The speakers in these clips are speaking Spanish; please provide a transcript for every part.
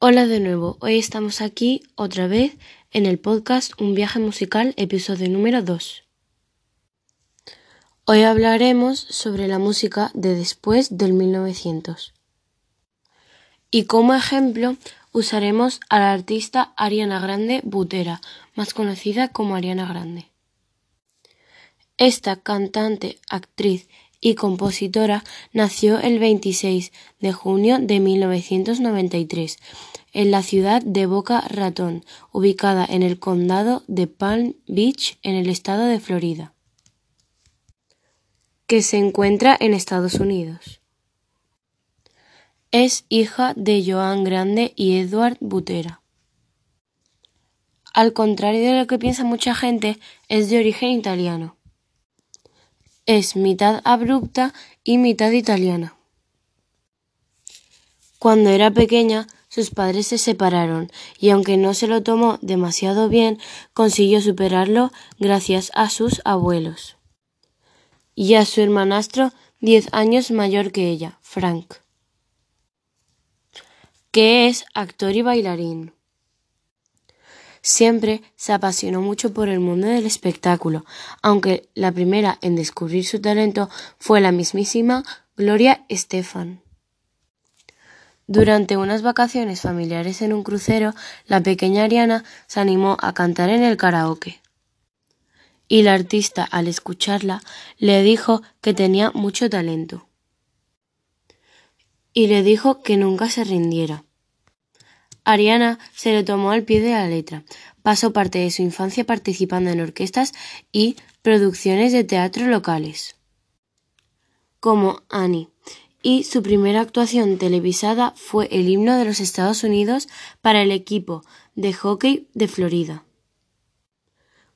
Hola de nuevo, hoy estamos aquí otra vez en el podcast Un viaje musical, episodio número 2. Hoy hablaremos sobre la música de después del 1900. Y como ejemplo usaremos a la artista Ariana Grande Butera, más conocida como Ariana Grande. Esta cantante, actriz y compositora nació el 26 de junio de 1993 en la ciudad de Boca Raton, ubicada en el condado de Palm Beach en el estado de Florida, que se encuentra en Estados Unidos. Es hija de Joan Grande y Edward Butera. Al contrario de lo que piensa mucha gente, es de origen italiano. Es mitad abrupta y mitad italiana. Cuando era pequeña, sus padres se separaron y aunque no se lo tomó demasiado bien, consiguió superarlo gracias a sus abuelos y a su hermanastro diez años mayor que ella, Frank, que es actor y bailarín. Siempre se apasionó mucho por el mundo del espectáculo, aunque la primera en descubrir su talento fue la mismísima Gloria Estefan. Durante unas vacaciones familiares en un crucero, la pequeña Ariana se animó a cantar en el karaoke. Y la artista, al escucharla, le dijo que tenía mucho talento. Y le dijo que nunca se rindiera. Ariana se lo tomó al pie de la letra. Pasó parte de su infancia participando en orquestas y producciones de teatro locales, como Annie, y su primera actuación televisada fue el himno de los Estados Unidos para el equipo de hockey de Florida,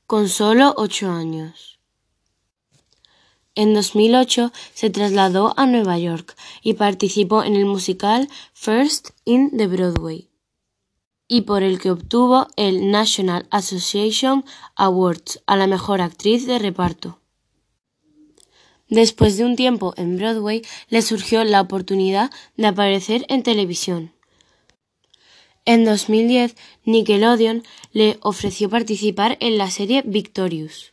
con solo ocho años. En 2008 se trasladó a Nueva York y participó en el musical First in the Broadway y por el que obtuvo el National Association Awards a la mejor actriz de reparto. Después de un tiempo en Broadway le surgió la oportunidad de aparecer en televisión. En 2010, Nickelodeon le ofreció participar en la serie Victorious,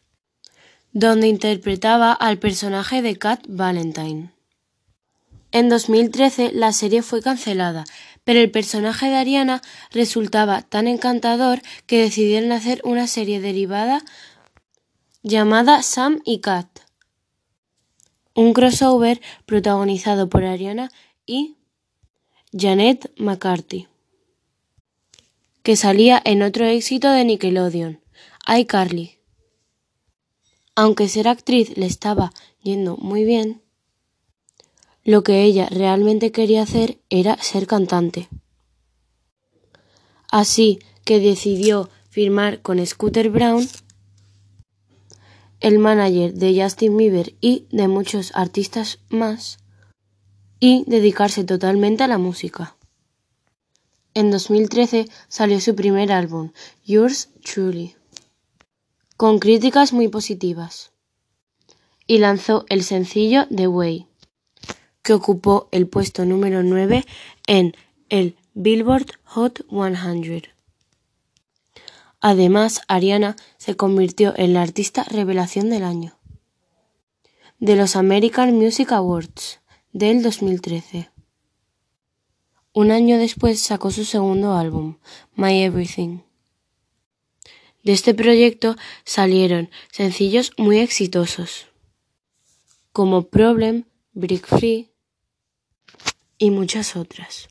donde interpretaba al personaje de Cat Valentine. En 2013 la serie fue cancelada, pero el personaje de Ariana resultaba tan encantador que decidieron hacer una serie derivada llamada Sam y Cat. Un crossover protagonizado por Ariana y Janet McCarthy, que salía en otro éxito de Nickelodeon, iCarly. Aunque ser actriz le estaba yendo muy bien, lo que ella realmente quería hacer era ser cantante. Así que decidió firmar con Scooter Brown, el manager de Justin Bieber y de muchos artistas más, y dedicarse totalmente a la música. En 2013 salió su primer álbum, Yours Truly, con críticas muy positivas, y lanzó el sencillo The Way que ocupó el puesto número 9 en el Billboard Hot 100. Además, Ariana se convirtió en la artista revelación del año de los American Music Awards del 2013. Un año después sacó su segundo álbum, My Everything. De este proyecto salieron sencillos muy exitosos, como Problem, Break Free y muchas otras.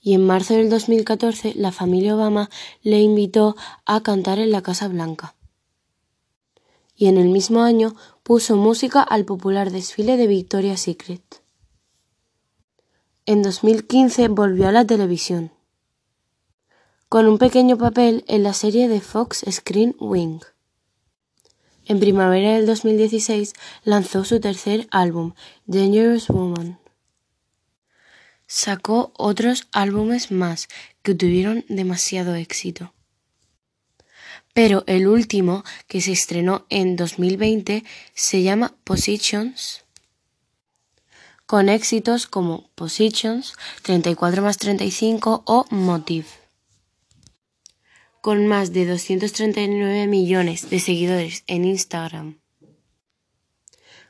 Y en marzo del 2014 la familia Obama le invitó a cantar en la Casa Blanca. Y en el mismo año puso música al popular desfile de Victoria's Secret. En 2015 volvió a la televisión, con un pequeño papel en la serie de Fox Screen Wing. En primavera del 2016 lanzó su tercer álbum, Dangerous Woman. Sacó otros álbumes más que tuvieron demasiado éxito. Pero el último, que se estrenó en 2020, se llama Positions, con éxitos como Positions, 34 más 35 o Motive. Con más de 239 millones de seguidores en Instagram,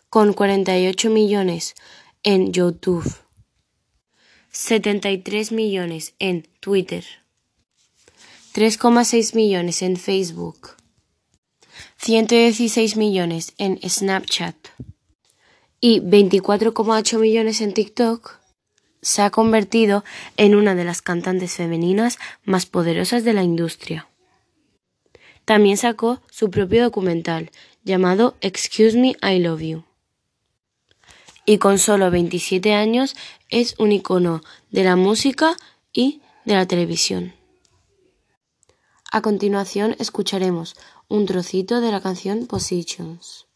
con 48 millones en YouTube, 73 millones en Twitter, 3,6 millones en Facebook, 116 millones en Snapchat y 24,8 millones en TikTok, se ha convertido en una de las cantantes femeninas más poderosas de la industria. También sacó su propio documental llamado Excuse Me, I Love You. Y con solo 27 años es un icono de la música y de la televisión. A continuación escucharemos un trocito de la canción Positions.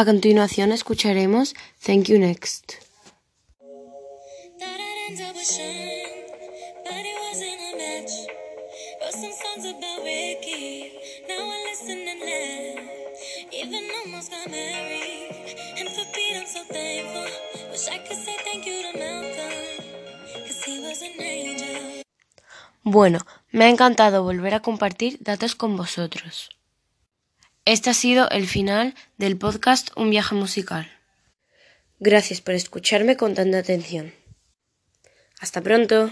A continuación escucharemos Thank You Next. Bueno, me ha encantado volver a compartir datos con vosotros. Este ha sido el final del podcast Un viaje musical. Gracias por escucharme con tanta atención. Hasta pronto.